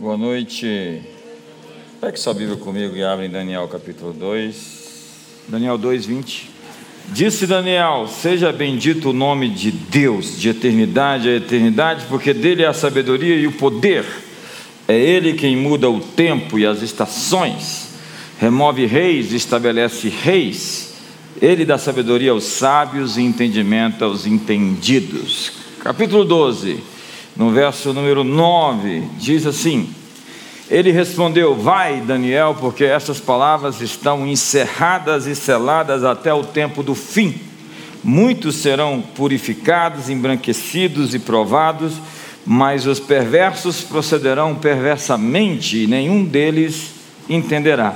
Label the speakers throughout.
Speaker 1: Boa noite. Pegue sua Bíblia comigo e abre em Daniel capítulo 2. Daniel 2, 20. Disse Daniel: Seja bendito o nome de Deus, de eternidade a eternidade, porque dele é a sabedoria e o poder. É ele quem muda o tempo e as estações, remove reis e estabelece reis. Ele dá sabedoria aos sábios e entendimento aos entendidos. Capítulo 12 no verso número 9, diz assim: Ele respondeu: Vai, Daniel, porque essas palavras estão encerradas e seladas até o tempo do fim. Muitos serão purificados, embranquecidos e provados, mas os perversos procederão perversamente, e nenhum deles entenderá,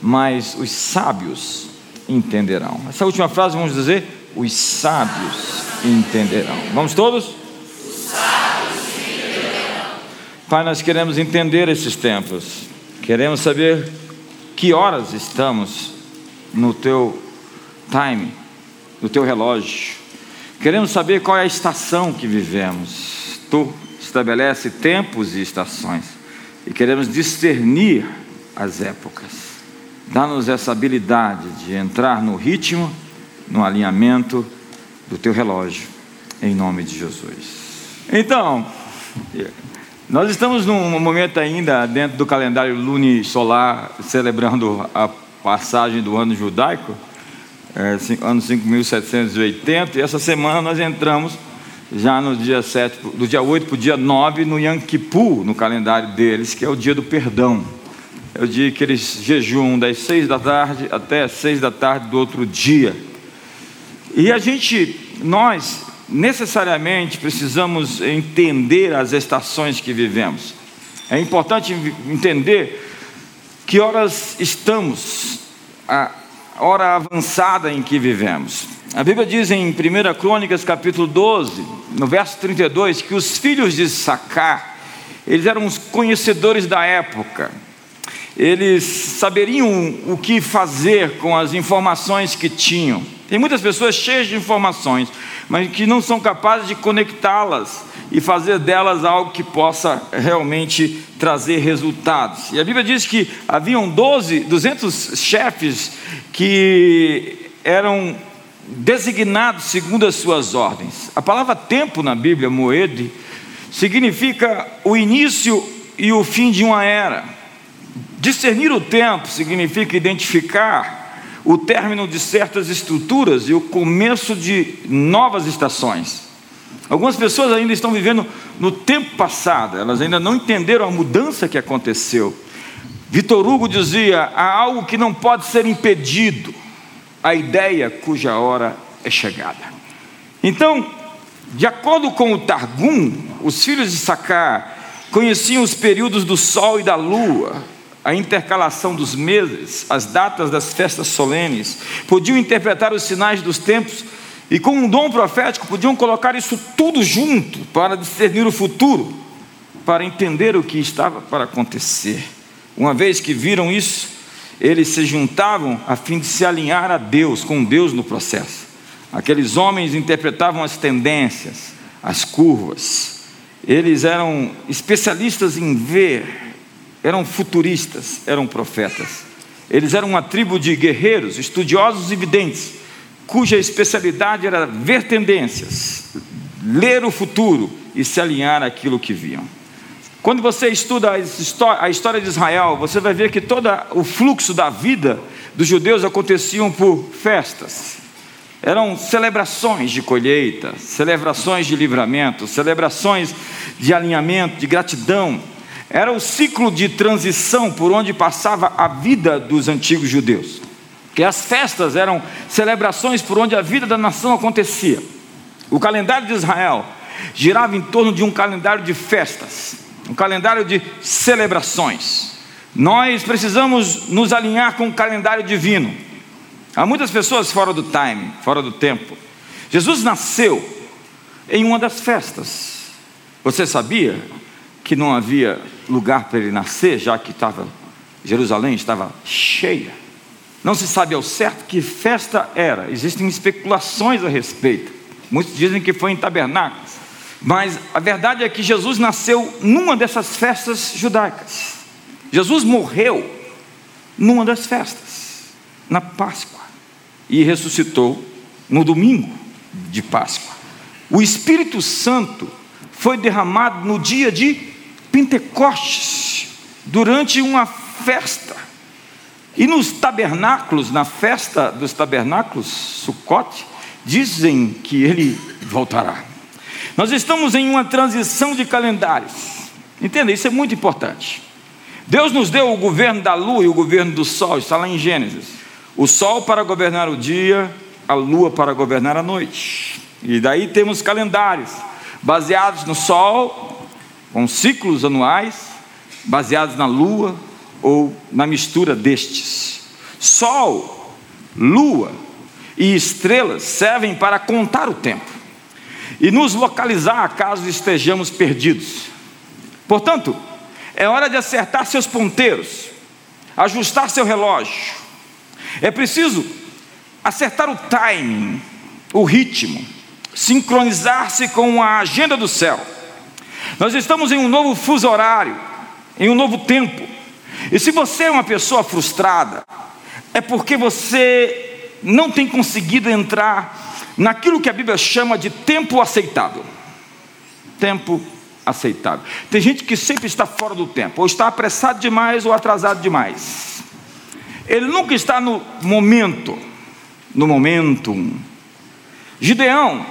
Speaker 1: mas os sábios entenderão. Essa última frase vamos dizer: os sábios entenderão. Vamos todos? Pai, nós queremos entender esses tempos, queremos saber que horas estamos no teu time, no teu relógio, queremos saber qual é a estação que vivemos. Tu estabelece tempos e estações e queremos discernir as épocas. Dá-nos essa habilidade de entrar no ritmo, no alinhamento do teu relógio, em nome de Jesus. Então, nós estamos num momento ainda dentro do calendário lunisolar, celebrando a passagem do ano judaico, é, ano 5780, e essa semana nós entramos já no dia 7, do dia 8 para o dia 9, no Yom Kippur, no calendário deles, que é o dia do perdão. É o dia que eles jejuam das 6 da tarde até as 6 da tarde do outro dia. E a gente, nós, necessariamente precisamos entender as estações que vivemos. É importante entender que horas estamos, a hora avançada em que vivemos. A Bíblia diz em 1 Crônicas capítulo 12, no verso 32, que os filhos de Sacar, eles eram os conhecedores da época. Eles saberiam o que fazer com as informações que tinham. Tem muitas pessoas cheias de informações, mas que não são capazes de conectá-las e fazer delas algo que possa realmente trazer resultados. E a Bíblia diz que haviam 12, 200 chefes que eram designados segundo as suas ordens. A palavra tempo na Bíblia, moed, significa o início e o fim de uma era. Discernir o tempo significa identificar o término de certas estruturas e o começo de novas estações. Algumas pessoas ainda estão vivendo no tempo passado, elas ainda não entenderam a mudança que aconteceu. Vitor Hugo dizia: há algo que não pode ser impedido, a ideia cuja hora é chegada. Então, de acordo com o Targum, os filhos de Sacar conheciam os períodos do sol e da lua, a intercalação dos meses, as datas das festas solenes, podiam interpretar os sinais dos tempos e, com um dom profético, podiam colocar isso tudo junto para discernir o futuro, para entender o que estava para acontecer. Uma vez que viram isso, eles se juntavam a fim de se alinhar a Deus, com Deus no processo. Aqueles homens interpretavam as tendências, as curvas, eles eram especialistas em ver eram futuristas, eram profetas. Eles eram uma tribo de guerreiros, estudiosos e videntes, cuja especialidade era ver tendências, ler o futuro e se alinhar àquilo que viam. Quando você estuda a história de Israel, você vai ver que todo o fluxo da vida dos judeus aconteciam por festas. Eram celebrações de colheita, celebrações de livramento, celebrações de alinhamento, de gratidão, era o ciclo de transição por onde passava a vida dos antigos judeus. Que as festas eram celebrações por onde a vida da nação acontecia. O calendário de Israel girava em torno de um calendário de festas, um calendário de celebrações. Nós precisamos nos alinhar com o calendário divino. Há muitas pessoas fora do time, fora do tempo. Jesus nasceu em uma das festas. Você sabia que não havia lugar para ele nascer, já que estava Jerusalém estava cheia. Não se sabe ao certo que festa era. Existem especulações a respeito. Muitos dizem que foi em tabernáculos. Mas a verdade é que Jesus nasceu numa dessas festas judaicas. Jesus morreu numa das festas, na Páscoa, e ressuscitou no domingo de Páscoa. O Espírito Santo foi derramado no dia de Pentecostes, durante uma festa. E nos tabernáculos, na festa dos tabernáculos, Sucote, dizem que ele voltará. Nós estamos em uma transição de calendários. Entenda, isso é muito importante. Deus nos deu o governo da lua e o governo do sol, está lá em Gênesis. O sol para governar o dia, a lua para governar a noite. E daí temos calendários baseados no Sol, com ciclos anuais, baseados na Lua ou na mistura destes. Sol, Lua e estrelas servem para contar o tempo e nos localizar caso estejamos perdidos. Portanto, é hora de acertar seus ponteiros, ajustar seu relógio. É preciso acertar o timing, o ritmo sincronizar-se com a agenda do céu. Nós estamos em um novo fuso horário, em um novo tempo. E se você é uma pessoa frustrada, é porque você não tem conseguido entrar naquilo que a Bíblia chama de tempo aceitável. Tempo aceitável. Tem gente que sempre está fora do tempo, ou está apressado demais ou atrasado demais. Ele nunca está no momento, no momento. Gideão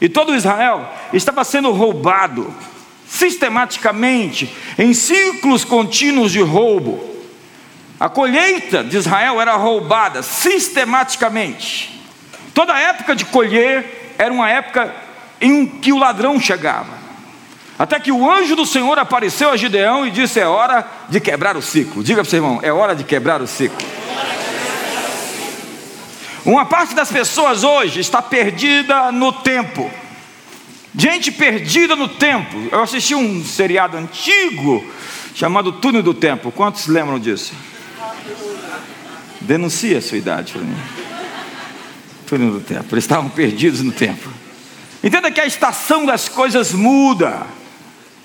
Speaker 1: e todo Israel estava sendo roubado sistematicamente, em ciclos contínuos de roubo. A colheita de Israel era roubada sistematicamente. Toda época de colher era uma época em que o ladrão chegava. Até que o anjo do Senhor apareceu a Gideão e disse: É hora de quebrar o ciclo. Diga para o seu irmão: É hora de quebrar o ciclo. Uma parte das pessoas hoje está perdida no tempo. Gente perdida no tempo. Eu assisti um seriado antigo chamado Túnel do Tempo. Quantos lembram disso? Denuncia a sua idade para mim. Túnel do Tempo. Eles estavam perdidos no tempo. Entenda que a estação das coisas muda.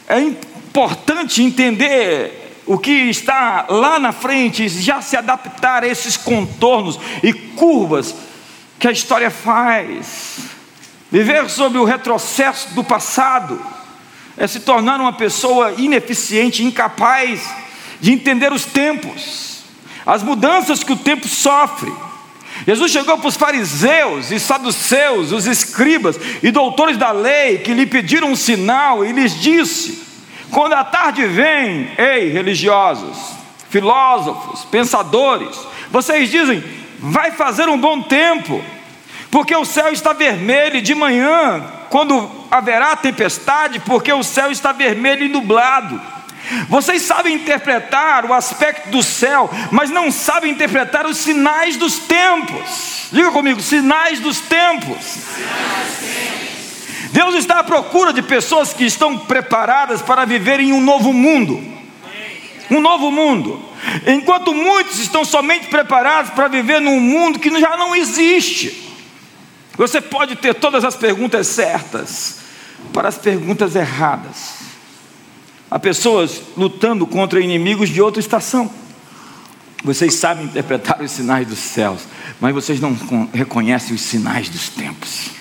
Speaker 1: É importante entender o que está lá na frente, já se adaptar a esses contornos e curvas que a história faz. Viver sobre o retrocesso do passado é se tornar uma pessoa ineficiente, incapaz de entender os tempos, as mudanças que o tempo sofre. Jesus chegou para os fariseus e saduceus, os escribas e doutores da lei que lhe pediram um sinal e lhes disse: quando a tarde vem, ei, religiosos, filósofos, pensadores, vocês dizem, vai fazer um bom tempo, porque o céu está vermelho de manhã, quando haverá tempestade, porque o céu está vermelho e nublado. Vocês sabem interpretar o aspecto do céu, mas não sabem interpretar os sinais dos tempos. Diga comigo. Sinais dos tempos. Deus está à procura de pessoas que estão preparadas para viver em um novo mundo. Um novo mundo. Enquanto muitos estão somente preparados para viver num mundo que já não existe. Você pode ter todas as perguntas certas para as perguntas erradas. Há pessoas lutando contra inimigos de outra estação. Vocês sabem interpretar os sinais dos céus, mas vocês não reconhecem os sinais dos tempos.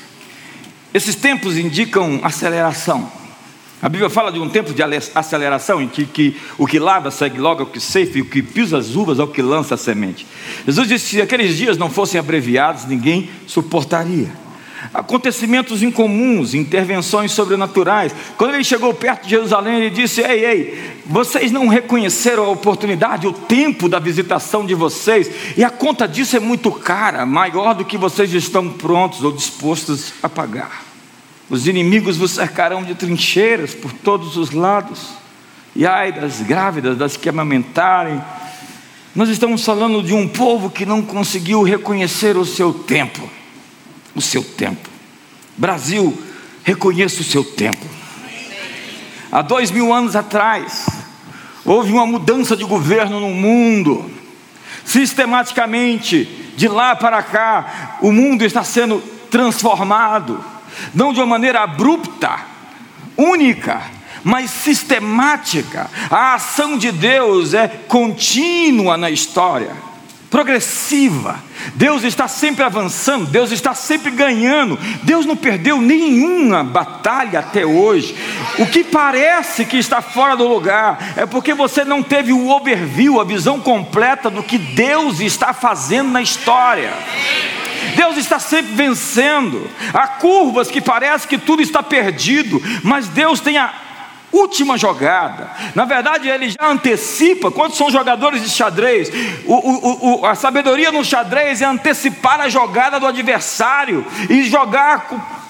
Speaker 1: Esses tempos indicam aceleração. A Bíblia fala de um tempo de aceleração em que, que o que lava segue logo ao que ceifa e o que pisa as uvas ao que lança a semente. Jesus disse que se aqueles dias não fossem abreviados, ninguém suportaria. Acontecimentos incomuns, intervenções sobrenaturais. Quando ele chegou perto de Jerusalém, ele disse: Ei, ei, vocês não reconheceram a oportunidade, o tempo da visitação de vocês, e a conta disso é muito cara, maior do que vocês estão prontos ou dispostos a pagar. Os inimigos vos cercarão de trincheiras por todos os lados, e ai das grávidas, das que amamentarem. Nós estamos falando de um povo que não conseguiu reconhecer o seu tempo. O seu tempo. Brasil, reconheça o seu tempo. Há dois mil anos atrás, houve uma mudança de governo no mundo. Sistematicamente, de lá para cá, o mundo está sendo transformado, não de uma maneira abrupta, única, mas sistemática. A ação de Deus é contínua na história progressiva. Deus está sempre avançando, Deus está sempre ganhando. Deus não perdeu nenhuma batalha até hoje. O que parece que está fora do lugar é porque você não teve o overview, a visão completa do que Deus está fazendo na história. Deus está sempre vencendo. Há curvas que parece que tudo está perdido, mas Deus tem a última jogada. Na verdade, ele já antecipa. Quantos são jogadores de xadrez? O, o, o, a sabedoria no xadrez é antecipar a jogada do adversário e jogar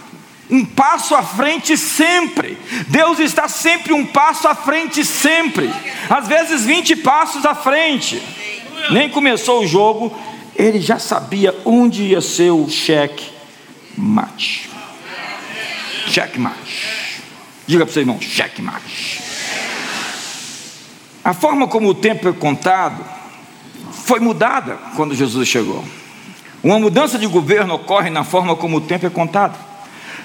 Speaker 1: um passo à frente sempre. Deus está sempre um passo à frente sempre. Às vezes 20 passos à frente. Nem começou o jogo, ele já sabia onde ia ser o cheque mate. Cheque mate. Diga para o seu irmão, checkmate. A forma como o tempo é contado foi mudada quando Jesus chegou. Uma mudança de governo ocorre na forma como o tempo é contado.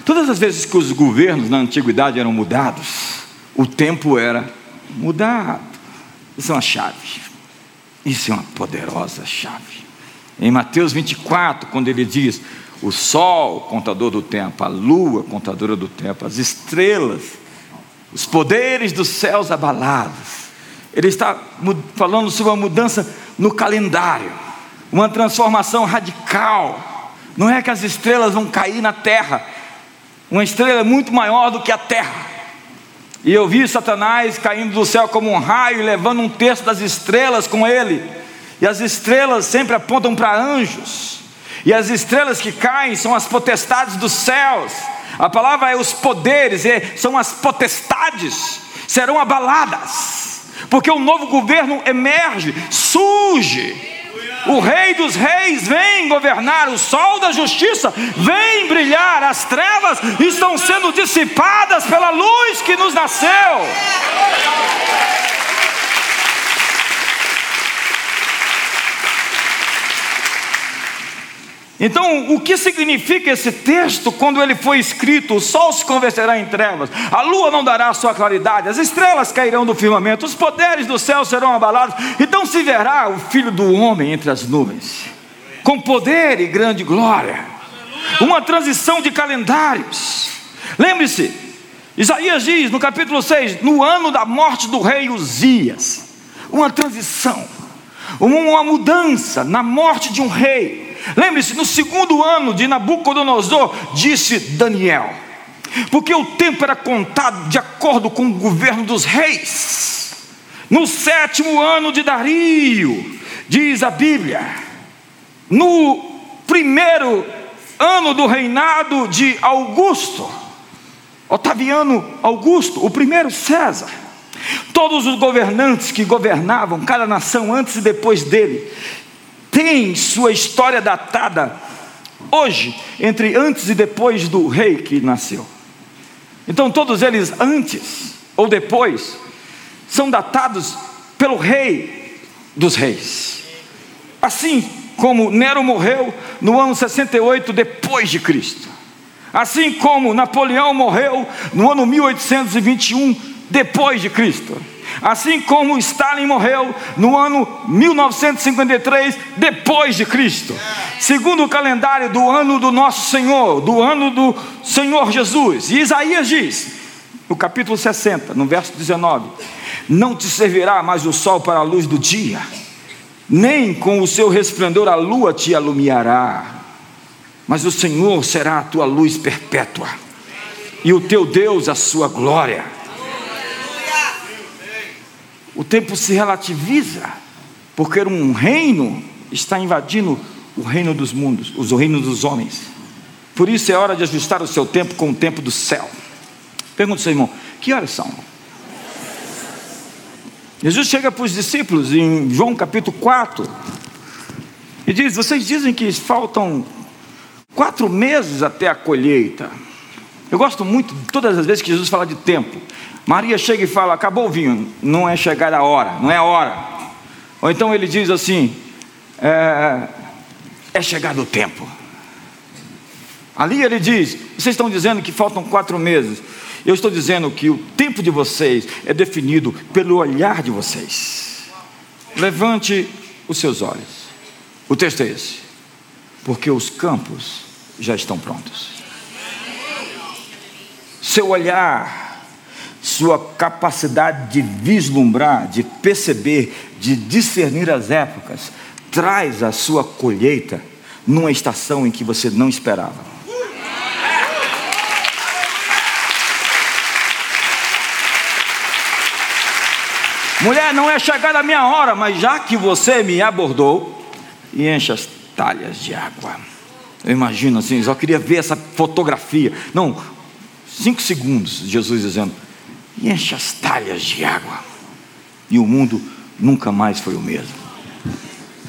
Speaker 1: Todas as vezes que os governos na antiguidade eram mudados, o tempo era mudado. Isso é uma chave. Isso é uma poderosa chave. Em Mateus 24, quando ele diz: o sol, contador do tempo, a lua, contadora do tempo, as estrelas, os poderes dos céus abalados. Ele está falando sobre uma mudança no calendário, uma transformação radical. Não é que as estrelas vão cair na terra, uma estrela é muito maior do que a terra. E eu vi Satanás caindo do céu como um raio, levando um terço das estrelas com ele. E as estrelas sempre apontam para anjos. E as estrelas que caem são as potestades dos céus. A palavra é os poderes, são as potestades, serão abaladas, porque o novo governo emerge, surge. O Rei dos Reis vem governar, o sol da justiça vem brilhar, as trevas estão sendo dissipadas pela luz que nos nasceu. Então, o que significa esse texto quando ele foi escrito? O sol se converterá em trevas, a lua não dará sua claridade, as estrelas cairão do firmamento, os poderes do céu serão abalados, então se verá o filho do homem entre as nuvens, com poder e grande glória. Uma transição de calendários. Lembre-se, Isaías diz no capítulo 6: no ano da morte do rei Uzias, uma transição, uma mudança na morte de um rei Lembre-se, no segundo ano de Nabucodonosor, disse Daniel, porque o tempo era contado de acordo com o governo dos reis. No sétimo ano de Dario, diz a Bíblia, no primeiro ano do reinado de Augusto, Otaviano Augusto, o primeiro César, todos os governantes que governavam cada nação antes e depois dele tem sua história datada hoje, entre antes e depois do rei que nasceu. Então, todos eles, antes ou depois, são datados pelo rei dos reis. Assim como Nero morreu no ano 68 depois de Cristo. Assim como Napoleão morreu no ano 1821 depois de Cristo assim como Stalin morreu no ano 1953 depois de Cristo. Segundo o calendário do ano do nosso Senhor, do ano do Senhor Jesus. E Isaías diz, no capítulo 60, no verso 19: Não te servirá mais o sol para a luz do dia, nem com o seu resplendor a lua te alumiará, mas o Senhor será a tua luz perpétua, e o teu Deus a sua glória o tempo se relativiza, porque um reino está invadindo o reino dos mundos, os reinos dos homens. Por isso é hora de ajustar o seu tempo com o tempo do céu. Pergunta ao seu irmão: que horas são? Jesus chega para os discípulos em João capítulo 4 e diz: Vocês dizem que faltam quatro meses até a colheita. Eu gosto muito, todas as vezes que Jesus fala de tempo, Maria chega e fala: Acabou o vinho, não é chegar a hora, não é a hora. Ou então ele diz assim: É, é chegado o tempo. Ali ele diz: Vocês estão dizendo que faltam quatro meses. Eu estou dizendo que o tempo de vocês é definido pelo olhar de vocês. Levante os seus olhos. O texto é esse. Porque os campos já estão prontos. Seu olhar, sua capacidade de vislumbrar, de perceber, de discernir as épocas, traz a sua colheita numa estação em que você não esperava. Mulher, não é chegada a minha hora, mas já que você me abordou, e enche as talhas de água. Eu imagino assim, só queria ver essa fotografia. Não, cinco segundos, Jesus dizendo, e enche as talhas de água. E o mundo nunca mais foi o mesmo.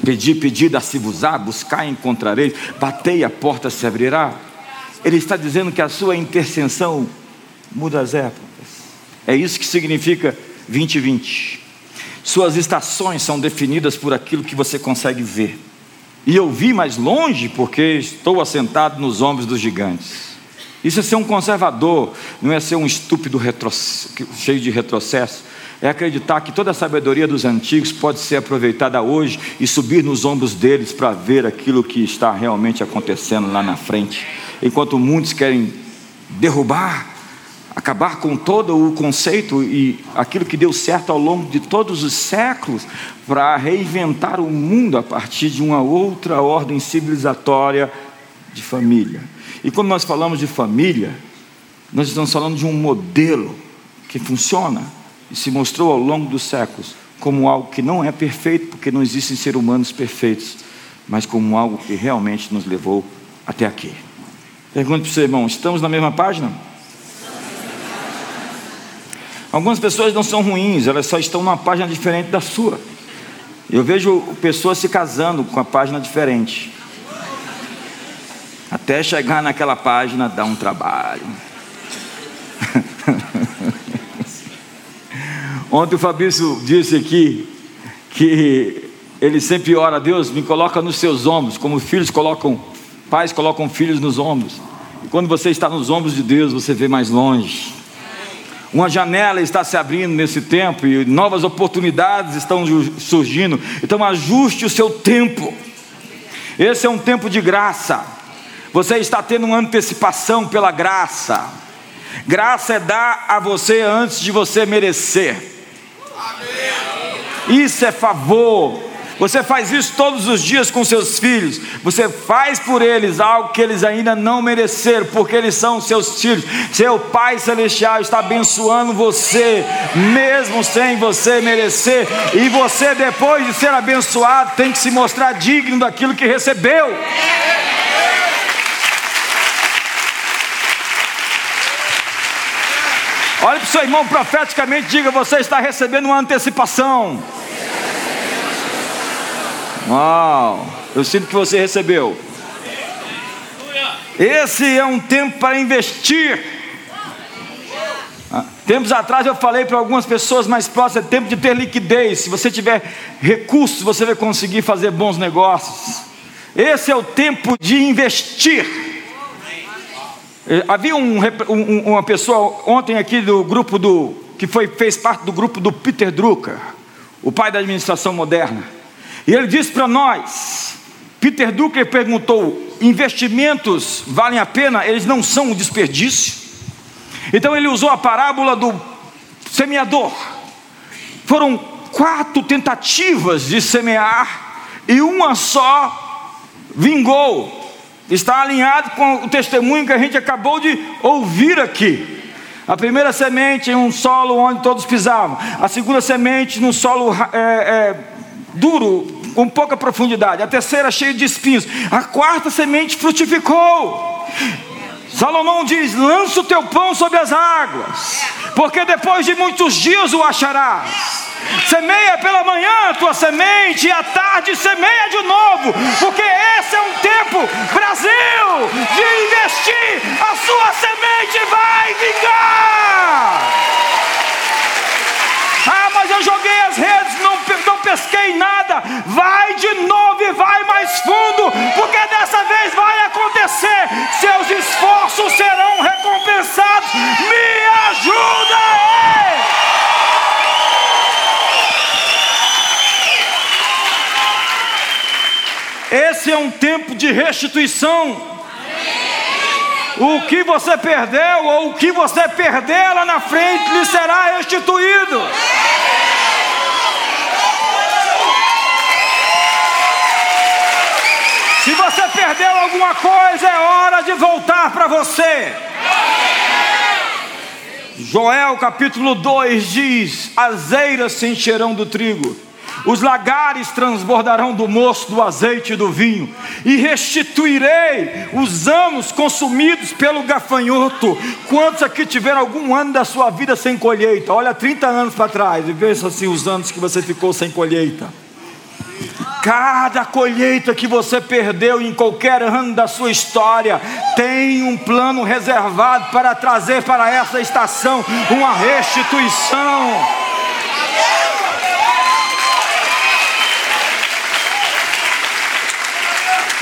Speaker 1: Pedi, pedi, dá-se-vos-á, buscar, encontrareis, batei, a porta se abrirá. Ele está dizendo que a sua intercessão muda as épocas. É isso que significa 2020. Suas estações são definidas por aquilo que você consegue ver. E eu vi mais longe porque estou assentado nos ombros dos gigantes. Isso é ser um conservador, não é ser um estúpido cheio de retrocesso. É acreditar que toda a sabedoria dos antigos pode ser aproveitada hoje e subir nos ombros deles para ver aquilo que está realmente acontecendo lá na frente. Enquanto muitos querem derrubar acabar com todo o conceito e aquilo que deu certo ao longo de todos os séculos para reinventar o mundo a partir de uma outra ordem civilizatória de família. E quando nós falamos de família, nós estamos falando de um modelo que funciona e se mostrou ao longo dos séculos como algo que não é perfeito, porque não existem seres humanos perfeitos, mas como algo que realmente nos levou até aqui. Pergunto para o seu irmão: estamos na mesma página? Algumas pessoas não são ruins, elas só estão numa página diferente da sua. Eu vejo pessoas se casando com a página diferente. Até chegar naquela página dá um trabalho. Ontem o Fabrício disse aqui que ele sempre ora Deus, me coloca nos seus ombros, como filhos colocam, pais colocam filhos nos ombros. E quando você está nos ombros de Deus, você vê mais longe. Uma janela está se abrindo nesse tempo e novas oportunidades estão surgindo. Então ajuste o seu tempo. Esse é um tempo de graça. Você está tendo uma antecipação pela graça. Graça é dar a você antes de você merecer. Isso é favor. Você faz isso todos os dias com seus filhos. Você faz por eles algo que eles ainda não mereceram, porque eles são seus filhos. Seu Pai Celestial está abençoando você, mesmo sem você merecer. E você, depois de ser abençoado, tem que se mostrar digno daquilo que recebeu. Olhe para o seu irmão profeticamente, diga: você está recebendo uma antecipação. Uau! Eu sinto que você recebeu. Esse é um tempo para investir. Ah, tempos atrás eu falei para algumas pessoas mais próximas: é tempo de ter liquidez. Se você tiver recursos, você vai conseguir fazer bons negócios. Esse é o tempo de investir. Eh, havia um, um, uma pessoa ontem aqui do grupo do que foi fez parte do grupo do Peter Drucker, o pai da administração moderna. E ele disse para nós: Peter Drucker perguntou: investimentos valem a pena? Eles não são um desperdício? Então ele usou a parábola do semeador. Foram quatro tentativas de semear e uma só vingou. Está alinhado com o testemunho que a gente acabou de ouvir aqui. A primeira semente em um solo onde todos pisavam. A segunda semente num solo é, é, duro, com pouca profundidade. A terceira cheia de espinhos. A quarta semente frutificou. Salomão diz: lança o teu pão sobre as águas, porque depois de muitos dias o acharás. Semeia pela manhã a tua semente, e à tarde semeia de novo, porque esse é um tempo, Brasil, de investir. A sua semente vai vingar. Ah, mas eu joguei as redes, não, não pesquei nada. Vai de novo e vai mais fundo, porque dessa vez vai acontecer. Seus esforços serão recompensados. Me esse é um tempo de restituição. O que você perdeu ou o que você perder lá na frente lhe será restituído. Se você perdeu alguma coisa, é hora de voltar para você. Joel capítulo 2 diz: As eiras se encherão do trigo os lagares transbordarão do moço, do azeite e do vinho, e restituirei os anos consumidos pelo gafanhoto. Quantos aqui tiveram algum ano da sua vida sem colheita? Olha 30 anos para trás e veja assim os anos que você ficou sem colheita. Cada colheita que você perdeu em qualquer ano da sua história tem um plano reservado para trazer para essa estação uma restituição.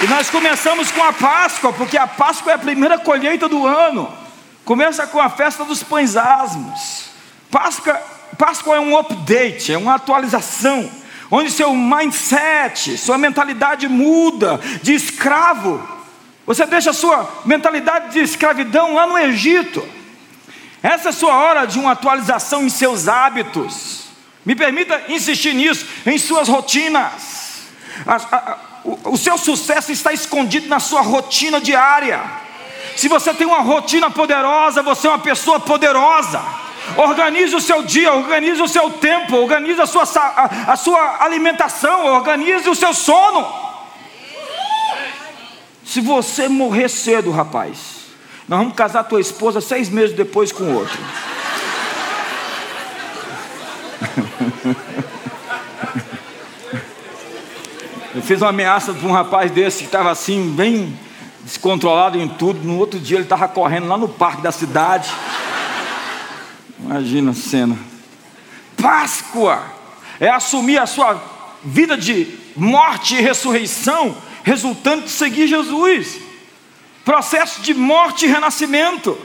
Speaker 1: E nós começamos com a Páscoa, porque a Páscoa é a primeira colheita do ano. Começa com a festa dos pães asmos. Páscoa, Páscoa é um update, é uma atualização, onde seu mindset, sua mentalidade muda de escravo. Você deixa sua mentalidade de escravidão lá no Egito. Essa é sua hora de uma atualização em seus hábitos. Me permita insistir nisso, em suas rotinas. O, seu sucesso está escondido na sua rotina diária. Se você tem uma rotina poderosa, você é uma pessoa poderosa. Organize o seu dia, organize o seu tempo, organize a sua, a, a sua alimentação, organize o seu sono. Se você morrer cedo, rapaz, nós vamos casar tua esposa seis meses depois com outro. Eu fiz uma ameaça para um rapaz desse que estava assim, bem descontrolado em tudo. No outro dia ele estava correndo lá no parque da cidade. Imagina a cena. Páscoa é assumir a sua vida de morte e ressurreição, resultante de seguir Jesus. Processo de morte e renascimento.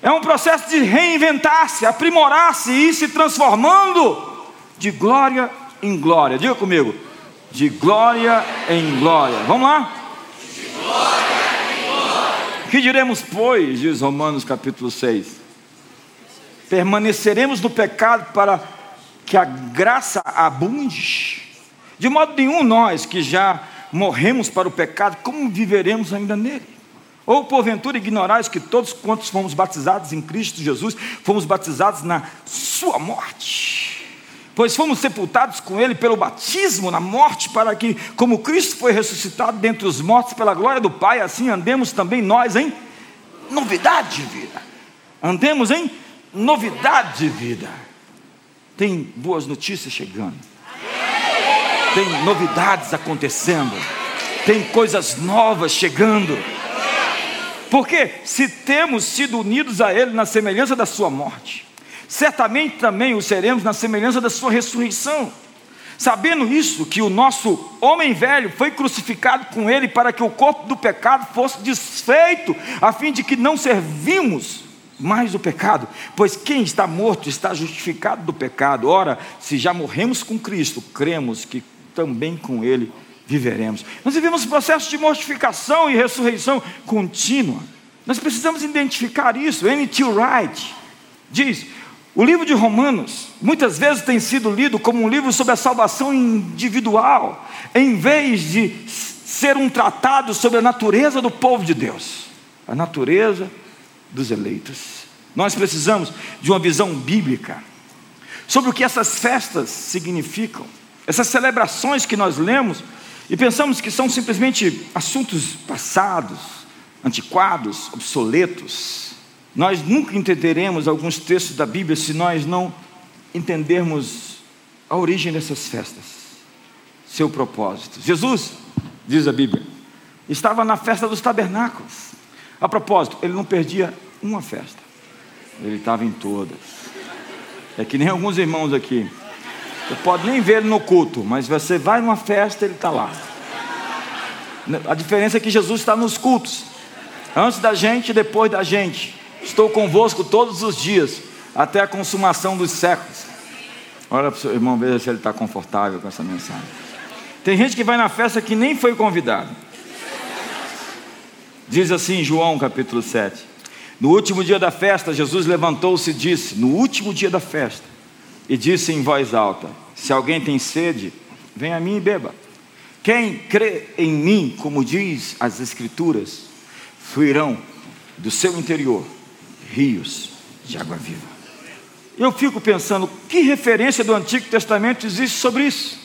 Speaker 1: É um processo de reinventar-se, aprimorar-se e ir se transformando de glória em glória. Diga comigo de glória em glória. Vamos lá? De glória em glória. Que diremos, pois, diz Romanos capítulo 6? Permaneceremos no pecado para que a graça abunde? De modo nenhum nós que já morremos para o pecado, como viveremos ainda nele? Ou porventura ignorais que todos quantos fomos batizados em Cristo Jesus, fomos batizados na sua morte? Pois fomos sepultados com Ele pelo batismo na morte, para que, como Cristo foi ressuscitado dentre os mortos pela glória do Pai, assim andemos também nós em novidade de vida. Andemos em novidade de vida. Tem boas notícias chegando, tem novidades acontecendo, tem coisas novas chegando. Porque se temos sido unidos a Ele na semelhança da Sua morte, certamente também o seremos na semelhança da sua ressurreição. Sabendo isso, que o nosso homem velho foi crucificado com ele para que o corpo do pecado fosse desfeito, a fim de que não servimos mais o pecado, pois quem está morto está justificado do pecado. Ora, se já morremos com Cristo, cremos que também com ele viveremos. Nós vivemos um processo de mortificação e ressurreição contínua. Nós precisamos identificar isso. N.T. Wright diz: o livro de Romanos muitas vezes tem sido lido como um livro sobre a salvação individual, em vez de ser um tratado sobre a natureza do povo de Deus, a natureza dos eleitos. Nós precisamos de uma visão bíblica sobre o que essas festas significam, essas celebrações que nós lemos e pensamos que são simplesmente assuntos passados, antiquados, obsoletos. Nós nunca entenderemos alguns textos da Bíblia se nós não entendermos a origem dessas festas, seu propósito. Jesus, diz a Bíblia, estava na festa dos tabernáculos. A propósito, ele não perdia uma festa, ele estava em todas. É que nem alguns irmãos aqui. Você pode nem ver ele no culto, mas você vai numa festa, ele está lá. A diferença é que Jesus está nos cultos, antes da gente e depois da gente. Estou convosco todos os dias, até a consumação dos séculos. Olha para o seu irmão, veja se ele está confortável com essa mensagem. Tem gente que vai na festa que nem foi convidado. Diz assim João capítulo 7. No último dia da festa, Jesus levantou-se e disse: No último dia da festa, e disse em voz alta: Se alguém tem sede, venha a mim e beba. Quem crê em mim, como diz as Escrituras, fluirão do seu interior rios de água viva. Eu fico pensando, que referência do Antigo Testamento existe sobre isso?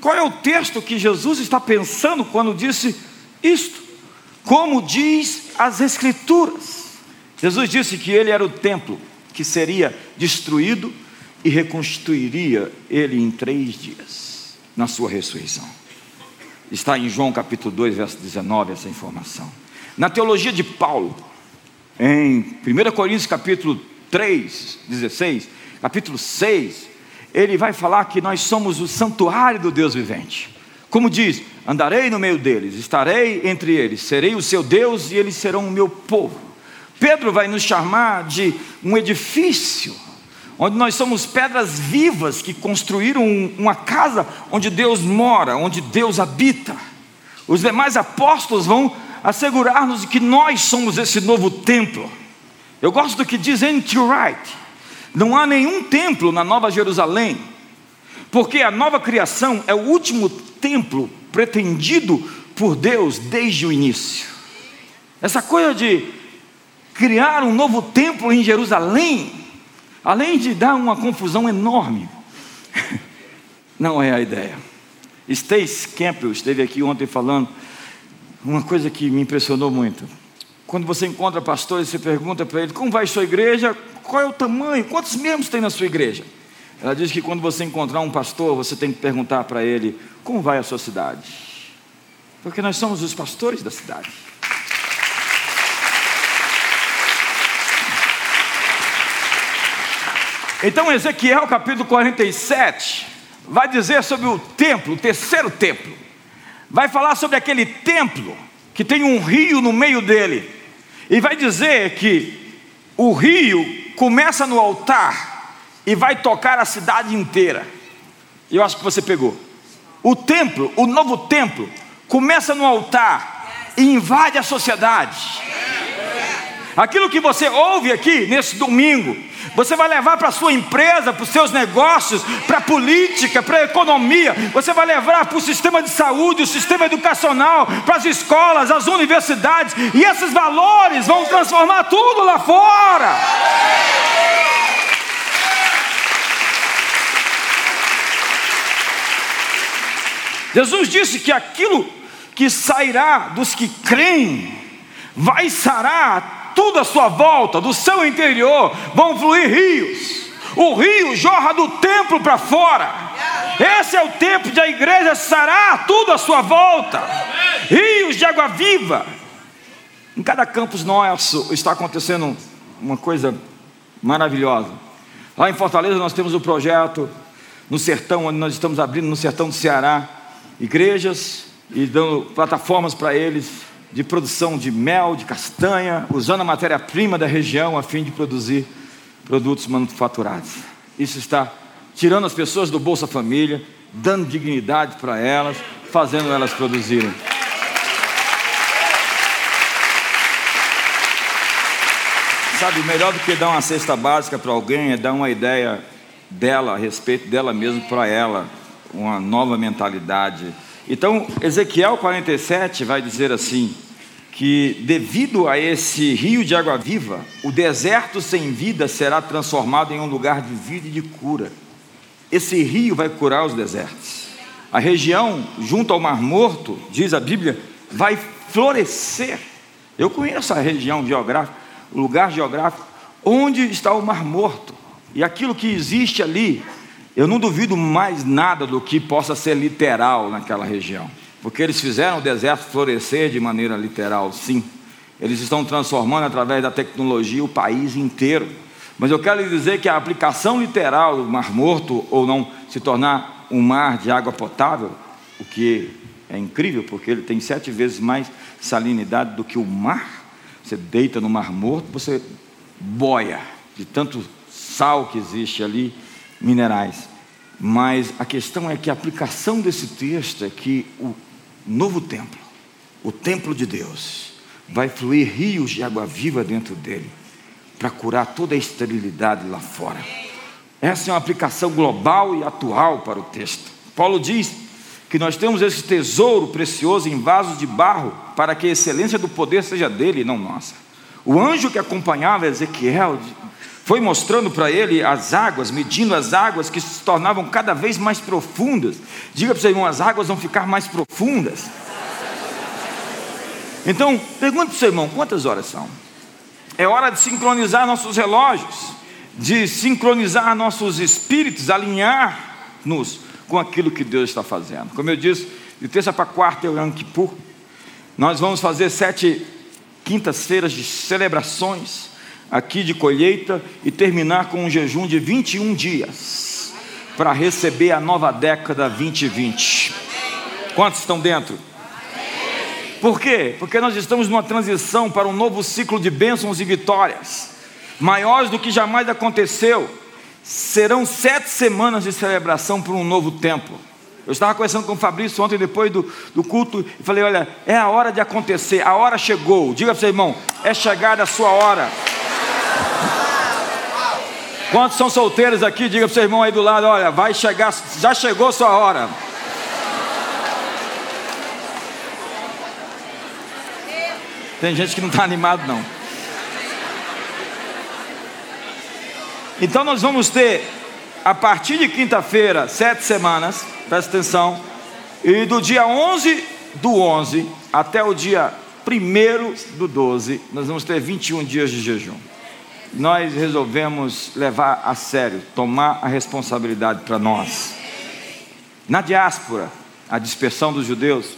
Speaker 1: Qual é o texto que Jesus está pensando quando disse isto? Como diz as Escrituras. Jesus disse que ele era o templo que seria destruído e reconstruiria ele em três dias, na sua ressurreição. Está em João capítulo 2, verso 19, essa informação. Na teologia de Paulo, em 1 Coríntios capítulo 3, 16, capítulo 6, ele vai falar que nós somos o santuário do Deus vivente. Como diz, andarei no meio deles, estarei entre eles, serei o seu Deus e eles serão o meu povo. Pedro vai nos chamar de um edifício, onde nós somos pedras vivas que construíram uma casa onde Deus mora, onde Deus habita. Os demais apóstolos vão assegurar-nos de que nós somos esse novo templo. Eu gosto do que diz N.T. Wright: não há nenhum templo na Nova Jerusalém, porque a nova criação é o último templo pretendido por Deus desde o início. Essa coisa de criar um novo templo em Jerusalém, além de dar uma confusão enorme, não é a ideia. Stace Campbell esteve aqui ontem falando uma coisa que me impressionou muito. Quando você encontra pastores, você pergunta para ele como vai sua igreja, qual é o tamanho, quantos membros tem na sua igreja? Ela diz que quando você encontrar um pastor, você tem que perguntar para ele como vai a sua cidade, porque nós somos os pastores da cidade. Então, Ezequiel capítulo 47 vai dizer sobre o templo, o terceiro templo vai falar sobre aquele templo que tem um rio no meio dele, e vai dizer que o rio começa no altar e vai tocar a cidade inteira. Eu acho que você pegou. O templo, o novo templo, começa no altar e invade a sociedade. Aquilo que você ouve aqui nesse domingo, você vai levar para a sua empresa, para os seus negócios, para a política, para a economia, você vai levar para o sistema de saúde, o sistema educacional, para as escolas, as universidades, e esses valores vão transformar tudo lá fora. Jesus disse que aquilo que sairá dos que creem vai sarar tudo à sua volta, do seu interior, vão fluir rios. O rio jorra do templo para fora. Esse é o tempo de a igreja sarar tudo à sua volta. Rios de água viva. Em cada campus nosso está acontecendo uma coisa maravilhosa. Lá em Fortaleza nós temos o um projeto no sertão, onde nós estamos abrindo no sertão do Ceará, igrejas e dando plataformas para eles de produção de mel, de castanha, usando a matéria-prima da região a fim de produzir produtos manufaturados. Isso está tirando as pessoas do Bolsa Família, dando dignidade para elas, fazendo elas produzirem. Sabe, melhor do que dar uma cesta básica para alguém é dar uma ideia dela, a respeito dela mesma para ela, uma nova mentalidade então, Ezequiel 47 vai dizer assim: que devido a esse rio de água viva, o deserto sem vida será transformado em um lugar de vida e de cura. Esse rio vai curar os desertos. A região junto ao Mar Morto, diz a Bíblia, vai florescer. Eu conheço a região geográfica, o lugar geográfico onde está o Mar Morto. E aquilo que existe ali eu não duvido mais nada do que possa ser literal naquela região, porque eles fizeram o deserto florescer de maneira literal, sim. Eles estão transformando através da tecnologia o país inteiro. Mas eu quero lhe dizer que a aplicação literal do Mar Morto, ou não se tornar um mar de água potável, o que é incrível, porque ele tem sete vezes mais salinidade do que o mar. Você deita no Mar Morto, você boia de tanto sal que existe ali minerais. Mas a questão é que a aplicação desse texto é que o novo templo, o templo de Deus, vai fluir rios de água viva dentro dele, para curar toda a esterilidade lá fora. Essa é uma aplicação global e atual para o texto. Paulo diz que nós temos esse tesouro precioso em vasos de barro, para que a excelência do poder seja dele e não nossa. O anjo que acompanhava Ezequiel foi mostrando para ele as águas, medindo as águas que se tornavam cada vez mais profundas. Diga para o seu irmão: as águas vão ficar mais profundas. Então, pergunte para o seu irmão: quantas horas são? É hora de sincronizar nossos relógios, de sincronizar nossos espíritos, alinhar-nos com aquilo que Deus está fazendo. Como eu disse, de terça para quarta é o Yom Kippur. Nós vamos fazer sete quintas-feiras de celebrações aqui de colheita e terminar com um jejum de 21 dias para receber a nova década 2020. Quantos estão dentro? Por quê? Porque nós estamos numa transição para um novo ciclo de bênçãos e vitórias, maiores do que jamais aconteceu. Serão sete semanas de celebração para um novo tempo. Eu estava conversando com o Fabrício ontem, depois do, do culto, e falei: Olha, é a hora de acontecer, a hora chegou. Diga para seu irmão: é chegada a sua hora. Quantos são solteiros aqui? Diga para seu irmão aí do lado: Olha, vai chegar, já chegou sua hora. Tem gente que não está animado, não. Então nós vamos ter, a partir de quinta-feira, sete semanas, presta atenção, e do dia 11 do 11 até o dia 1 do 12, nós vamos ter 21 dias de jejum. Nós resolvemos levar a sério, tomar a responsabilidade para nós. Na diáspora, a dispersão dos judeus,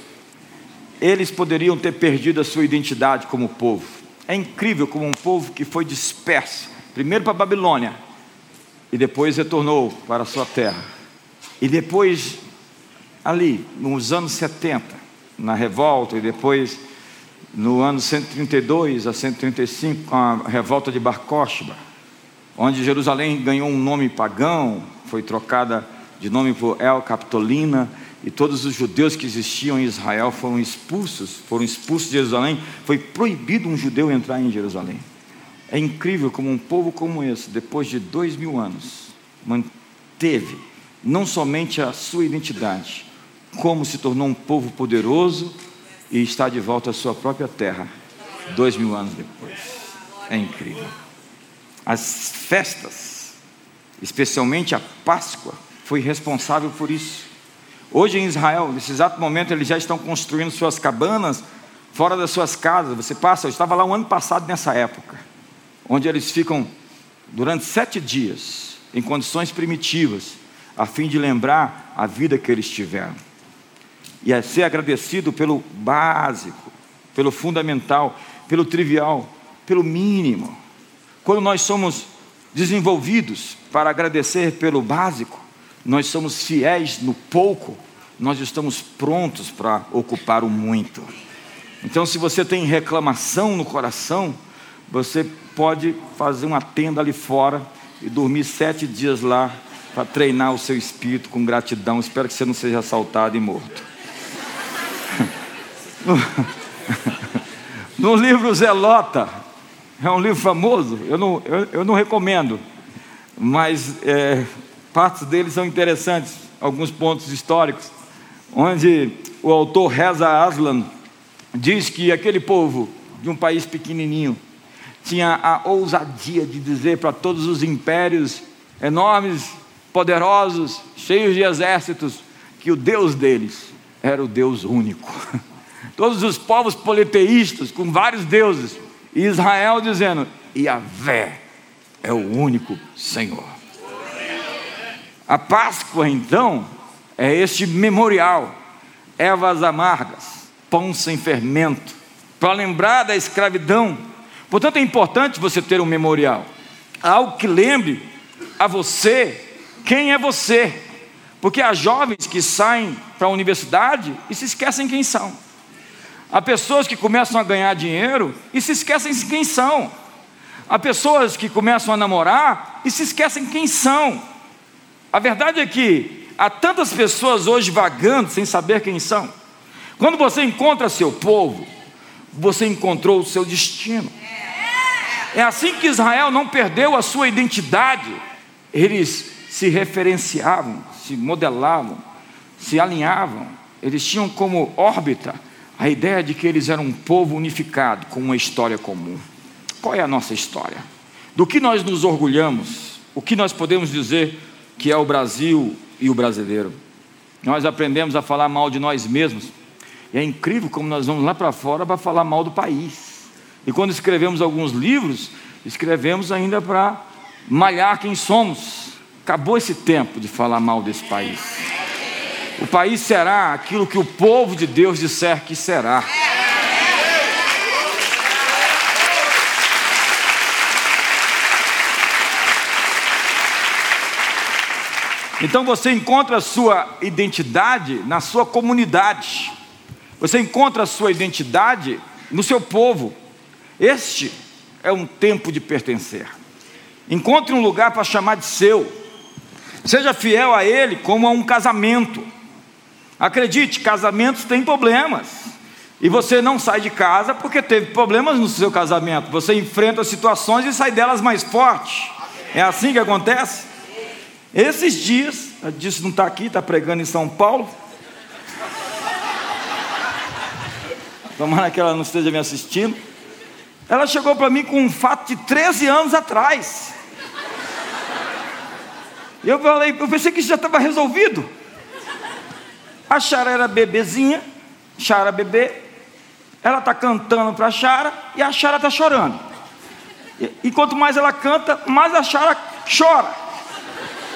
Speaker 1: eles poderiam ter perdido a sua identidade como povo. É incrível como um povo que foi disperso, primeiro para a Babilônia, e depois retornou para a sua terra. E depois, ali, nos anos 70, na revolta, e depois no ano 132 a 135, com a revolta de Bar Kokhba, onde Jerusalém ganhou um nome pagão, foi trocada de nome por El Capitolina, e todos os judeus que existiam em Israel foram expulsos, foram expulsos de Jerusalém, foi proibido um judeu entrar em Jerusalém. É incrível como um povo como esse, depois de dois mil anos, manteve não somente a sua identidade, como se tornou um povo poderoso e está de volta à sua própria terra, dois mil anos depois. É incrível. As festas, especialmente a Páscoa, foi responsável por isso. Hoje em Israel, nesse exato momento, eles já estão construindo suas cabanas fora das suas casas. Você passa, eu estava lá um ano passado nessa época, onde eles ficam durante sete dias em condições primitivas, a fim de lembrar a vida que eles tiveram. E é ser agradecido pelo básico, pelo fundamental, pelo trivial, pelo mínimo. Quando nós somos desenvolvidos para agradecer pelo básico, nós somos fiéis no pouco, nós estamos prontos para ocupar o muito. Então, se você tem reclamação no coração, você pode fazer uma tenda ali fora e dormir sete dias lá para treinar o seu espírito com gratidão. Espero que você não seja assaltado e morto. No, no livro Zelota, é um livro famoso, eu não, eu, eu não recomendo, mas é, partes dele são interessantes, alguns pontos históricos, onde o autor Reza Aslan diz que aquele povo de um país pequenininho tinha a ousadia de dizer para todos os impérios enormes, poderosos, cheios de exércitos, que o Deus deles era o Deus único. Todos os povos politeístas, com vários deuses, e Israel dizendo: Yahvé é o único Senhor. A Páscoa, então, é este memorial, ervas amargas, pão sem fermento, para lembrar da escravidão. Portanto, é importante você ter um memorial, algo que lembre a você quem é você, porque há jovens que saem para a universidade e se esquecem quem são. Há pessoas que começam a ganhar dinheiro e se esquecem quem são. Há pessoas que começam a namorar e se esquecem quem são. A verdade é que há tantas pessoas hoje vagando sem saber quem são. Quando você encontra seu povo, você encontrou o seu destino. É assim que Israel não perdeu a sua identidade, eles se referenciavam, se modelavam, se alinhavam, eles tinham como órbita a ideia de que eles eram um povo unificado, com uma história comum. Qual é a nossa história? Do que nós nos orgulhamos? O que nós podemos dizer que é o Brasil e o brasileiro? Nós aprendemos a falar mal de nós mesmos, e é incrível como nós vamos lá para fora para falar mal do país. E quando escrevemos alguns livros, escrevemos ainda para malhar quem somos. Acabou esse tempo de falar mal desse país. O país será aquilo que o povo de Deus disser que será. Então você encontra a sua identidade na sua comunidade. Você encontra a sua identidade no seu povo. Este é um tempo de pertencer. Encontre um lugar para chamar de seu. Seja fiel a ele como a um casamento. Acredite, casamentos têm problemas. E você não sai de casa porque teve problemas no seu casamento. Você enfrenta situações e sai delas mais forte. É assim que acontece? Esses dias, a disse não está aqui, está pregando em São Paulo. Tomara que ela não esteja me assistindo. Ela chegou para mim com um fato de 13 anos atrás. Eu falei, eu pensei que isso já estava resolvido. A Chara era bebezinha, Chara bebê. Ela está cantando para a Chara e a Chara está chorando. E, e quanto mais ela canta, mais a Chara chora.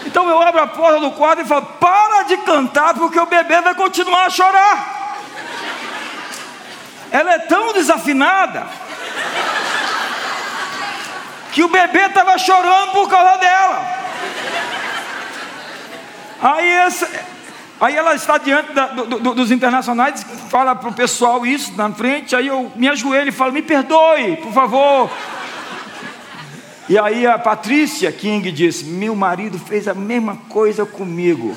Speaker 1: Então eu abro a porta do quarto e falo: para de cantar, porque o bebê vai continuar a chorar. Ela é tão desafinada que o bebê estava chorando por causa dela. Aí, essa, aí ela está diante da, do, do, dos internacionais, fala para o pessoal isso na frente, aí eu me ajoelho e falo, me perdoe, por favor. E aí a Patrícia King disse, meu marido fez a mesma coisa comigo.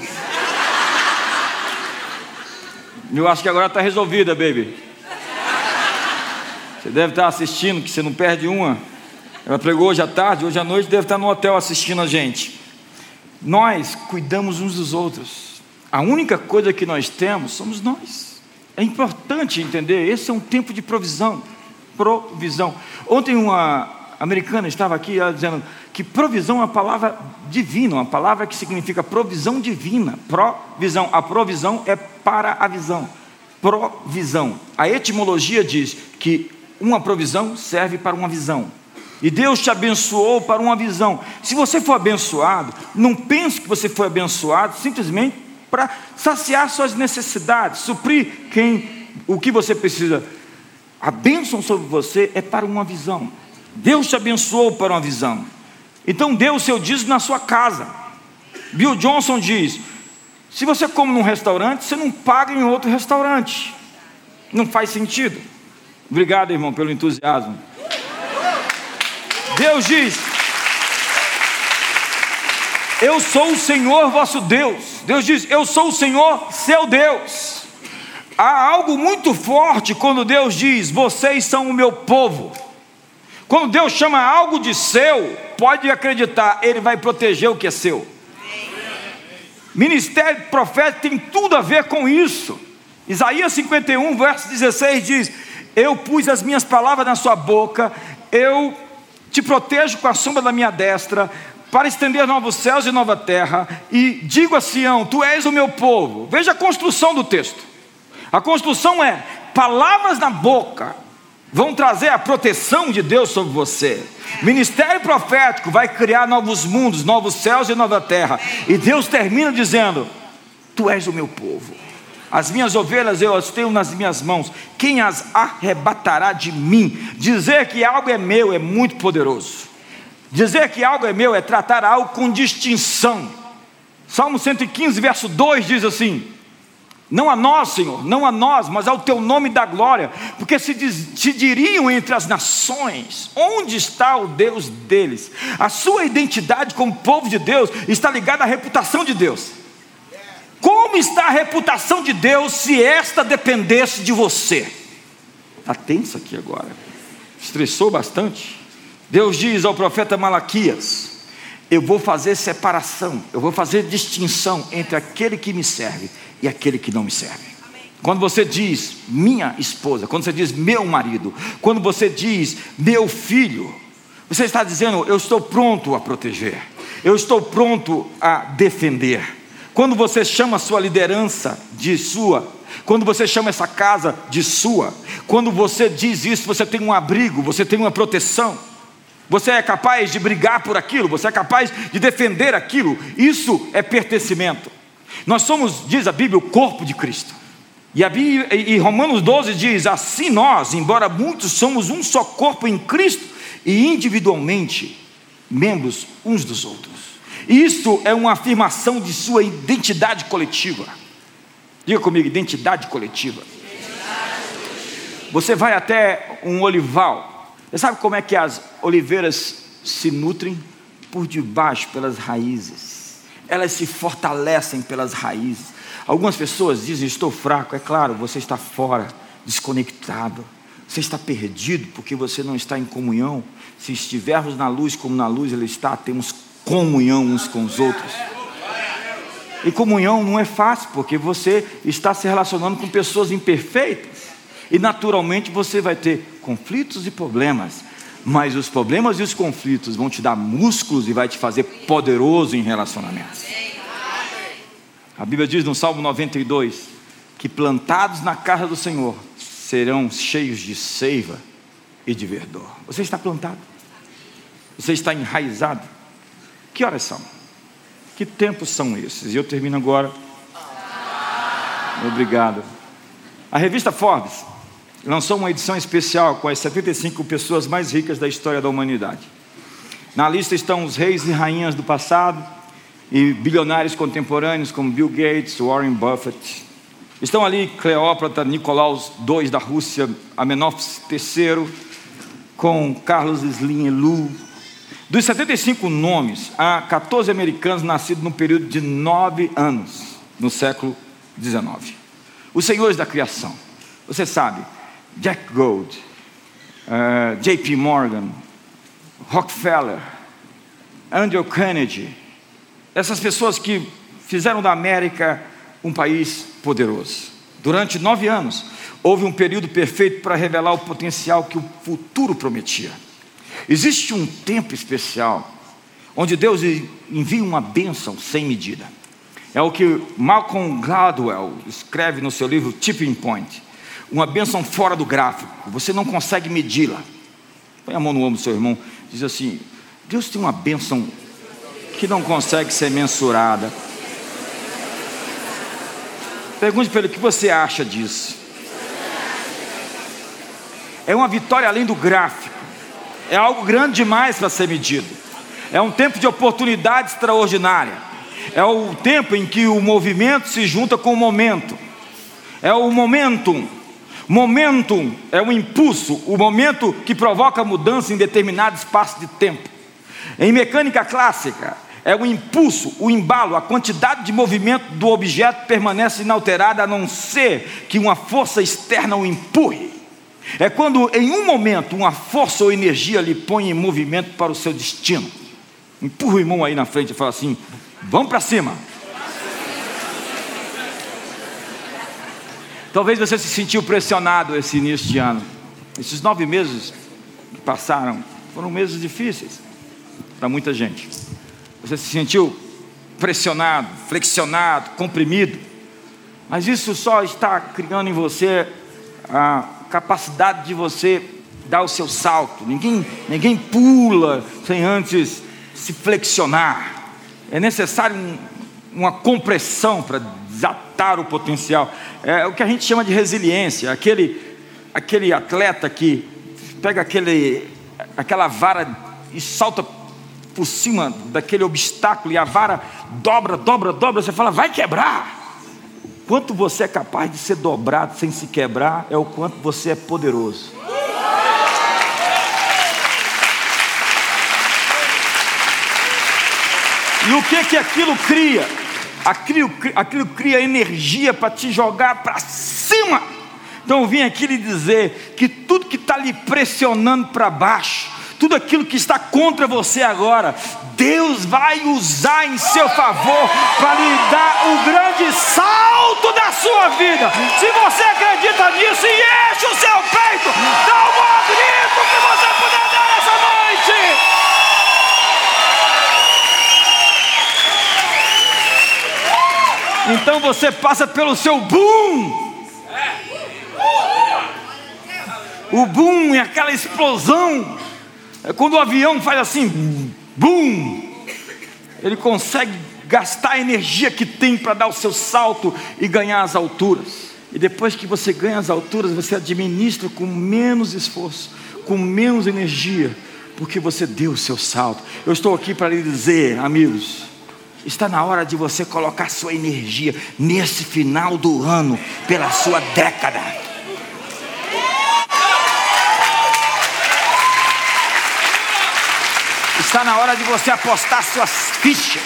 Speaker 1: Eu acho que agora está resolvida, baby. Você deve estar assistindo, que você não perde uma. Ela pregou hoje à tarde, hoje à noite deve estar no hotel assistindo a gente. Nós cuidamos uns dos outros. A única coisa que nós temos somos nós. É importante entender, esse é um tempo de provisão. Provisão. Ontem uma americana estava aqui dizendo que provisão é uma palavra divina, uma palavra que significa provisão divina. Provisão. A provisão é para a visão. Provisão. A etimologia diz que uma provisão serve para uma visão. E Deus te abençoou para uma visão. Se você for abençoado, não pense que você foi abençoado simplesmente para saciar suas necessidades, suprir quem, o que você precisa. A bênção sobre você é para uma visão. Deus te abençoou para uma visão. Então dê o seu dízimo na sua casa. Bill Johnson diz: se você come num restaurante, você não paga em outro restaurante. Não faz sentido. Obrigado, irmão, pelo entusiasmo. Deus diz: Eu sou o Senhor vosso Deus. Deus diz: Eu sou o Senhor seu Deus. Há algo muito forte quando Deus diz: Vocês são o meu povo. Quando Deus chama algo de seu, pode acreditar, Ele vai proteger o que é seu. Ministério profético tem tudo a ver com isso. Isaías 51, verso 16 diz: Eu pus as minhas palavras na sua boca, eu te protejo com a sombra da minha destra, para estender novos céus e nova terra, e digo a Sião: Tu és o meu povo. Veja a construção do texto. A construção é: palavras na boca vão trazer a proteção de Deus sobre você. Ministério profético vai criar novos mundos, novos céus e nova terra. E Deus termina dizendo: Tu és o meu povo. As minhas ovelhas eu as tenho nas minhas mãos. Quem as arrebatará de mim? Dizer que algo é meu é muito poderoso. Dizer que algo é meu é tratar algo com distinção. Salmo 115, verso 2 diz assim: Não a nós, Senhor, não a nós, mas ao teu nome da glória, porque se, diz, se diriam entre as nações: onde está o Deus deles? A sua identidade como povo de Deus está ligada à reputação de Deus. Como está a reputação de Deus se esta dependesse de você? Está tenso aqui agora. Estressou bastante. Deus diz ao profeta Malaquias: Eu vou fazer separação, eu vou fazer distinção entre aquele que me serve e aquele que não me serve. Quando você diz minha esposa, quando você diz meu marido, quando você diz meu filho, você está dizendo eu estou pronto a proteger, eu estou pronto a defender. Quando você chama a sua liderança de sua, quando você chama essa casa de sua, quando você diz isso, você tem um abrigo, você tem uma proteção. Você é capaz de brigar por aquilo, você é capaz de defender aquilo. Isso é pertencimento. Nós somos, diz a Bíblia, o corpo de Cristo. E, a Bíblia, e Romanos 12 diz: assim nós, embora muitos, somos um só corpo em Cristo e individualmente membros uns dos outros. Isso é uma afirmação de sua identidade coletiva. Diga comigo, identidade coletiva. Você vai até um olival. Você sabe como é que as oliveiras se nutrem? Por debaixo, pelas raízes. Elas se fortalecem pelas raízes. Algumas pessoas dizem: Estou fraco. É claro, você está fora, desconectado. Você está perdido porque você não está em comunhão. Se estivermos na luz como na luz Ele está, temos comunhão uns com os outros. E comunhão não é fácil, porque você está se relacionando com pessoas imperfeitas. E naturalmente você vai ter conflitos e problemas. Mas os problemas e os conflitos vão te dar músculos e vai te fazer poderoso em relacionamentos. A Bíblia diz no Salmo 92 que plantados na casa do Senhor serão cheios de seiva e de verdor. Você está plantado? Você está enraizado? Que horas são? Que tempos são esses? E eu termino agora. Obrigado. A revista Forbes lançou uma edição especial com as 75 pessoas mais ricas da história da humanidade. Na lista estão os reis e rainhas do passado, e bilionários contemporâneos como Bill Gates, Warren Buffett. Estão ali Cleópatra, Nicolaus II da Rússia, Amenófis III, com Carlos Slim Lu. Dos 75 nomes, há 14 americanos nascidos no período de nove anos, no século XIX. Os senhores da criação, você sabe, Jack Gold, uh, eh, J.P. Morgan, Rockefeller, Andrew Kennedy, essas pessoas que fizeram da América um país poderoso. Durante nove anos, houve um período perfeito para revelar o potencial que o futuro prometia. Existe um tempo especial onde Deus envia uma bênção sem medida. É o que Malcolm Gladwell escreve no seu livro Tipping Point. Uma bênção fora do gráfico, você não consegue medi-la. Põe a mão no ombro do seu irmão, diz assim: Deus tem uma bênção que não consegue ser mensurada. Pergunte para ele o que você acha disso. É uma vitória além do gráfico. É algo grande demais para ser medido. É um tempo de oportunidade extraordinária. É o tempo em que o movimento se junta com o momento. É o momentum. Momentum é o impulso, o momento que provoca mudança em determinado espaço de tempo. Em mecânica clássica, é o impulso, o embalo, a quantidade de movimento do objeto permanece inalterada a não ser que uma força externa o empurre. É quando em um momento uma força ou energia lhe põe em movimento para o seu destino. Empurra o irmão aí na frente e fala assim: vamos para cima. Talvez você se sentiu pressionado esse início de ano. Esses nove meses que passaram foram meses difíceis para muita gente. Você se sentiu pressionado, flexionado, comprimido. Mas isso só está criando em você a capacidade de você dar o seu salto. Ninguém, ninguém pula sem antes se flexionar. É necessário um, uma compressão para desatar o potencial. É o que a gente chama de resiliência. Aquele, aquele atleta que pega aquele, aquela vara e salta por cima daquele obstáculo e a vara dobra, dobra, dobra, você fala, vai quebrar. Quanto você é capaz de ser dobrado sem se quebrar, é o quanto você é poderoso. E o que que aquilo cria? Aquilo, aquilo cria energia para te jogar para cima Então eu vim aqui lhe dizer que tudo que está lhe pressionando para baixo, tudo aquilo que está contra você agora, Deus vai usar em seu favor para lhe dar o grande salto da sua vida. Se você acredita nisso enche o seu peito, dá maior grito que você puder dar essa noite. Então você passa pelo seu boom. O boom é aquela explosão é quando o avião faz assim, bum, ele consegue gastar a energia que tem para dar o seu salto e ganhar as alturas. E depois que você ganha as alturas, você administra com menos esforço, com menos energia, porque você deu o seu salto. Eu estou aqui para lhe dizer, amigos, está na hora de você colocar sua energia nesse final do ano, pela sua década. Está na hora de você apostar suas fichas.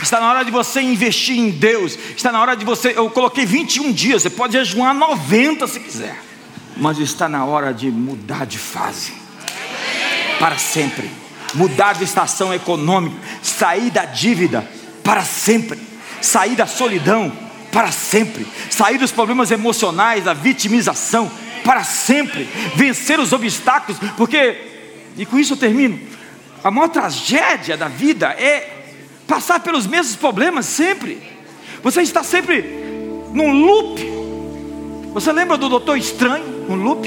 Speaker 1: Está na hora de você investir em Deus. Está na hora de você. Eu coloquei 21 dias. Você pode jejuar 90 se quiser. Mas está na hora de mudar de fase. Para sempre. Mudar de estação econômica. Sair da dívida. Para sempre. Sair da solidão. Para sempre. Sair dos problemas emocionais, da vitimização. Para sempre. Vencer os obstáculos. Porque, e com isso eu termino a maior tragédia da vida é passar pelos mesmos problemas sempre. Você está sempre num loop. Você lembra do Doutor Estranho? Um loop?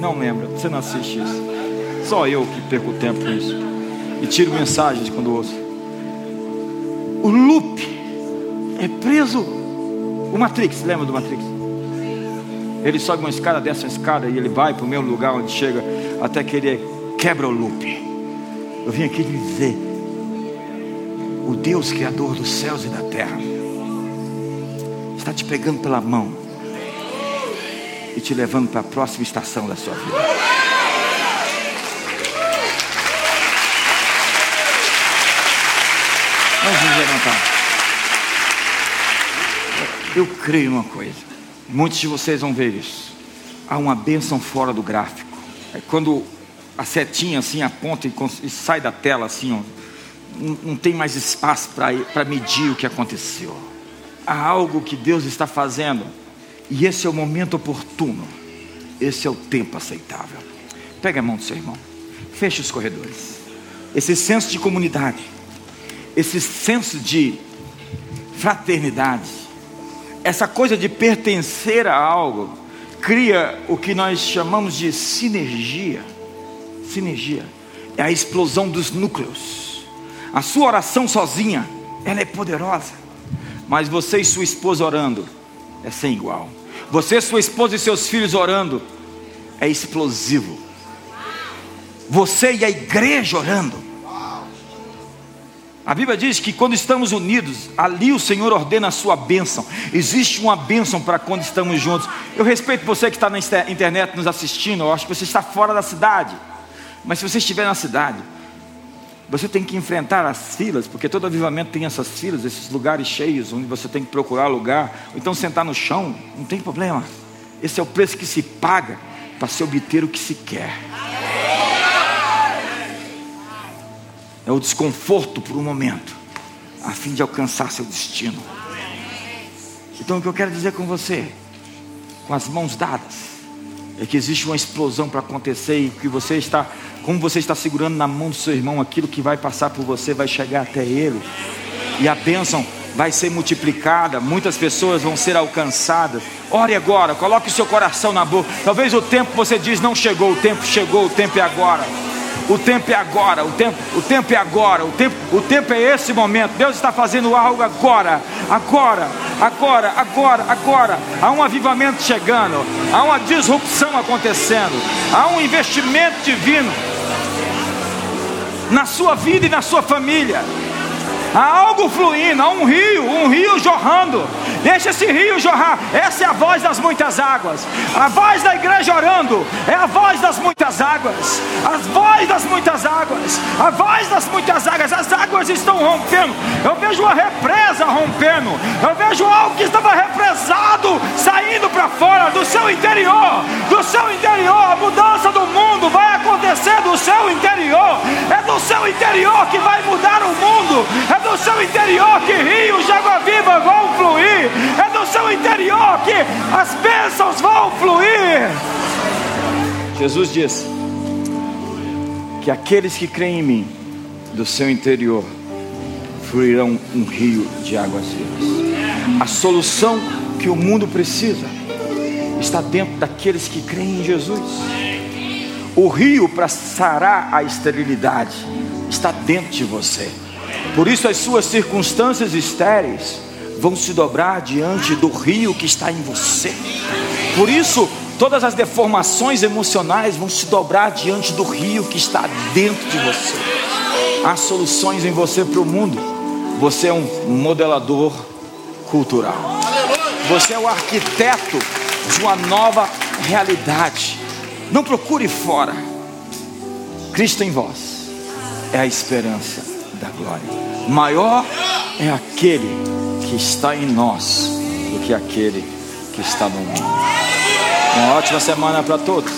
Speaker 1: Não lembra, você não assiste isso. Só eu que perco tempo com isso. E tiro mensagens quando ouço. O loop é preso. O Matrix, lembra do Matrix? Ele sobe uma escada, desce uma escada e ele vai para o mesmo lugar onde chega até que ele quebra o loop. Eu vim aqui dizer: o Deus Criador dos céus e da terra está te pegando pela mão e te levando para a próxima estação da sua vida. Vamos levantar. Eu creio uma coisa. Muitos de vocês vão ver isso. Há uma bênção fora do gráfico. É quando a setinha assim aponta e, sai da tela assim, ó. Não tem mais espaço para medir o que aconteceu. Há algo que Deus está fazendo, e esse é o momento oportuno, esse é o tempo aceitável. Pega a mão do seu irmão, feche os corredores. Esse senso de comunidade, esse senso de fraternidade, essa coisa de pertencer a algo, cria o que nós chamamos de sinergia sinergia, é a explosão dos núcleos. A sua oração sozinha, ela é poderosa, mas você e sua esposa orando é sem igual. Você, sua esposa e seus filhos orando é explosivo. Você e a igreja orando. A Bíblia diz que quando estamos unidos, ali o Senhor ordena a sua bênção. Existe uma bênção para quando estamos juntos. Eu respeito você que está na internet nos assistindo, eu acho que você está fora da cidade. Mas se você estiver na cidade, você tem que enfrentar as filas, porque todo avivamento tem essas filas, esses lugares cheios, onde você tem que procurar lugar, ou então sentar no chão, não tem problema. Esse é o preço que se paga para se obter o que se quer. É o desconforto por um momento, a fim de alcançar seu destino. Então o que eu quero dizer com você, com as mãos dadas, é que existe uma explosão para acontecer e que você está como você está segurando na mão do seu irmão, aquilo que vai passar por você vai chegar até ele. E a bênção vai ser multiplicada, muitas pessoas vão ser alcançadas. Ore agora, coloque o seu coração na boca. Talvez o tempo você diz não chegou, o tempo chegou, o tempo é agora. O tempo é agora, o tempo, o tempo é agora, o tempo, o tempo é esse momento. Deus está fazendo algo agora, agora, agora, agora, agora. Há um avivamento chegando, há uma disrupção acontecendo, há um investimento divino na sua vida e na sua família. Há algo fluindo, há um rio, um rio jorrando. Deixa esse rio jorrar. Essa é a voz das muitas águas. A voz da igreja orando é a voz das muitas águas. As voz das muitas águas. A voz das muitas águas. As águas estão rompendo. Eu vejo uma represa rompendo. Eu vejo algo que estava represado saindo para fora, do seu interior, do seu interior. A mudança do mundo vai acontecer do seu interior. É do seu interior que vai mudar o mundo. É do seu interior que rios de água viva vão fluir. É do seu interior que as bênçãos vão fluir. Jesus disse que aqueles que creem em mim, do seu interior, fluirão um rio de águas vivas. A solução que o mundo precisa está dentro daqueles que creem em Jesus. O rio para sarar a esterilidade está dentro de você. Por isso as suas circunstâncias estéreis vão se dobrar diante do rio que está em você. Por isso todas as deformações emocionais vão se dobrar diante do rio que está dentro de você. Há soluções em você para o mundo. Você é um modelador cultural. Você é o arquiteto de uma nova realidade. Não procure fora. Cristo em vós é a esperança da glória. Maior é aquele que está em nós do que aquele que está no mundo. Uma ótima semana para todos.